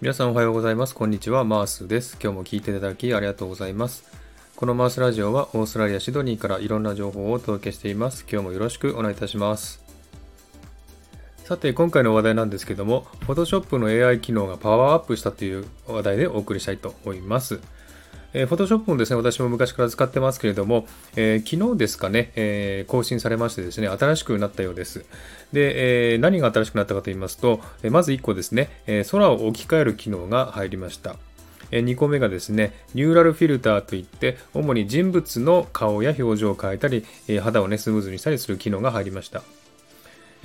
皆さんおはようございます。こんにちは。マースです。今日も聞いていただきありがとうございます。このマースラジオはオーストラリア・シドニーからいろんな情報をお届けしています。今日もよろしくお願いいたします。さて、今回の話題なんですけども、Photoshop の AI 機能がパワーアップしたという話題でお送りしたいと思います。えー、Photoshop もですね、私も昔から使ってますけれども、えー、昨日ですかね、えー、更新されましてですね、新しくなったようです。で、えー、何が新しくなったかと言いますと、えまず1個ですね、え空を置き換える機能が入りました。2個目がですね、ニューラルフィルターといって、主に人物の顔や表情を変えたり、肌をね、スムーズにしたりする機能が入りました。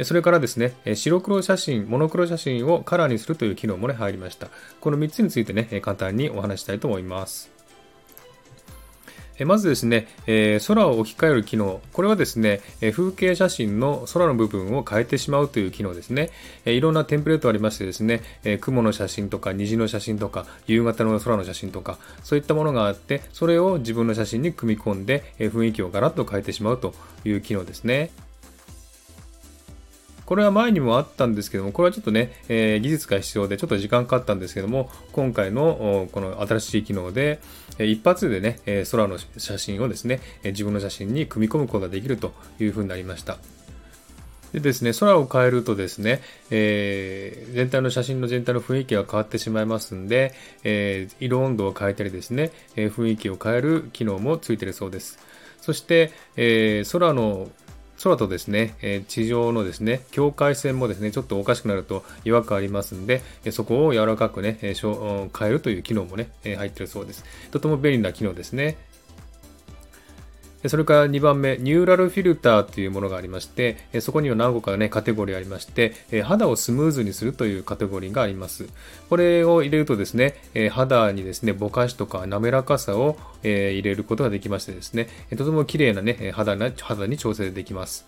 それからですね、白黒写真、モノクロ写真をカラーにするという機能もね、入りました。この3つについてね、簡単にお話したいと思います。まずですね、え空を置き換える機能。これはですね、風景写真の空の部分を変えてしまうという機能ですね。いろんなテンプレートありましてですね、雲の写真とか虹の写真とか夕方の空の写真とかそういったものがあって、それを自分の写真に組み込んで雰囲気をガラッと変えてしまうという機能ですね。これは前にもあったんですけども、これはちょっとね、えー、技術が必要でちょっと時間かかったんですけども、今回のこの新しい機能で、一発でね、空の写真をですね、自分の写真に組み込むことができるというふうになりました。でですね、空を変えるとですね、えー、全体の写真の全体の雰囲気が変わってしまいますんで、えー、色温度を変えたりですね、え、雰囲気を変える機能もついてるそうです。そして、え空の空とですね、え地上のですね、境界線もですね、ちょっとおかしくなると違和感ありますんで、そこを柔らかくね、変えるという機能もね、入ってるそうです。とても便利な機能ですね。それから2番目、ニューラルフィルターというものがありまして、そこには何個かね、カテゴリーありまして、肌をスムーズにするというカテゴリーがあります。これを入れるとですね、肌にですね、ぼかしとか滑らかさを入れることができましてですね、とても綺麗なね、肌に調整できます。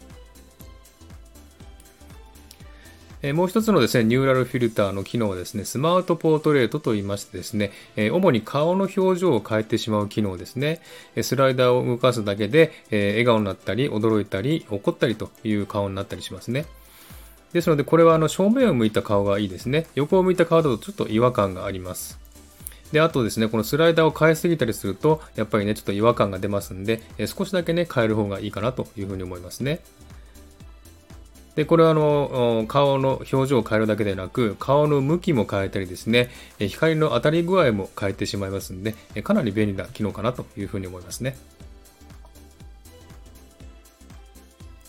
えもう一つのですね、ニューラルフィルターの機能はですね、スマートポートレートと言いましてですね、え主に顔の表情を変えてしまう機能ですね。スライダーを動かすだけで、え笑顔になったり、驚いたり、怒ったりという顔になったりしますね。ですので、これはあの正面を向いた顔がいいですね。横を向いた顔だとちょっと違和感があります。で、あとですね、このスライダーを変えすぎたりすると、やっぱりね、ちょっと違和感が出ますんで、少しだけね、変える方がいいかなというふうに思いますね。で、これはあの、顔の表情を変えるだけでなく、顔の向きも変えたりですね、光の当たり具合も変えてしまいますんで、かなり便利な機能かなというふうに思いますね。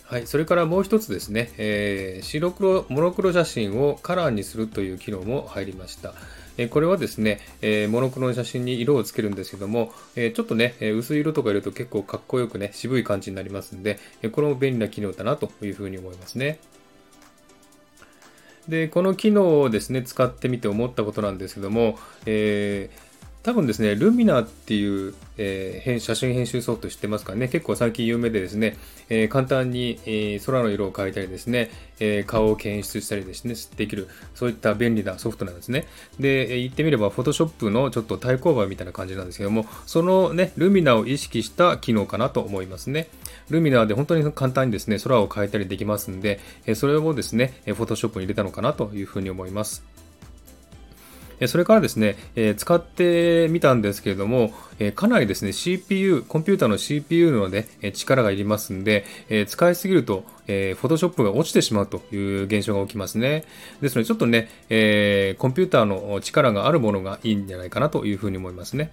はい、それからもう一つですね、えー、白黒、モノクロ写真をカラーにするという機能も入りました。えこれはですね、えモノクロの写真に色をつけるんですけども、えちょっとね、薄い色とか入れると結構かっこよくね、渋い感じになりますんで、えこれも便利な機能だなというふうに思いますね。で、この機能をですね、使ってみて思ったことなんですけども、えー多分ですね、ルミナっていう、えー、写真編集ソフト知ってますかね？結構最近有名でですね、えー、簡単に、えー、空の色を変えたりですね、え顔を検出したりですね、できる、そういった便利なソフトなんですね。で、言ってみれば、Photoshop のちょっと対抗馬みたいな感じなんですけども、そのね、ルミナを意識した機能かなと思いますね。ルミナで本当に簡単にですね、空を変えたりできますんで、それをですね、Photoshop に入れたのかなというふうに思います。それからですね、え使ってみたんですけれども、えかなりですね、CPU、コンピューターの CPU のね、力がいりますんで、え使いすぎると、えー、Photoshop が落ちてしまうという現象が起きますね。ですので、ちょっとね、えー、コンピューターの力があるものがいいんじゃないかなというふうに思いますね。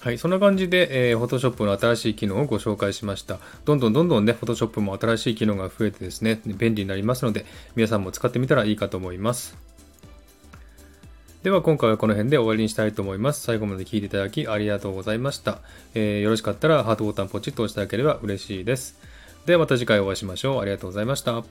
はい、そんな感じで、えー、Photoshop の新しい機能をご紹介しました。どんどんどんどんね、Photoshop も新しい機能が増えてですね、便利になりますので、皆さんも使ってみたらいいかと思います。では今回はこの辺で終わりにしたいと思います。最後まで聴いていただきありがとうございました。えー、よろしかったらハートボタンポチッと押していただければ嬉しいです。ではまた次回お会いしましょう。ありがとうございました。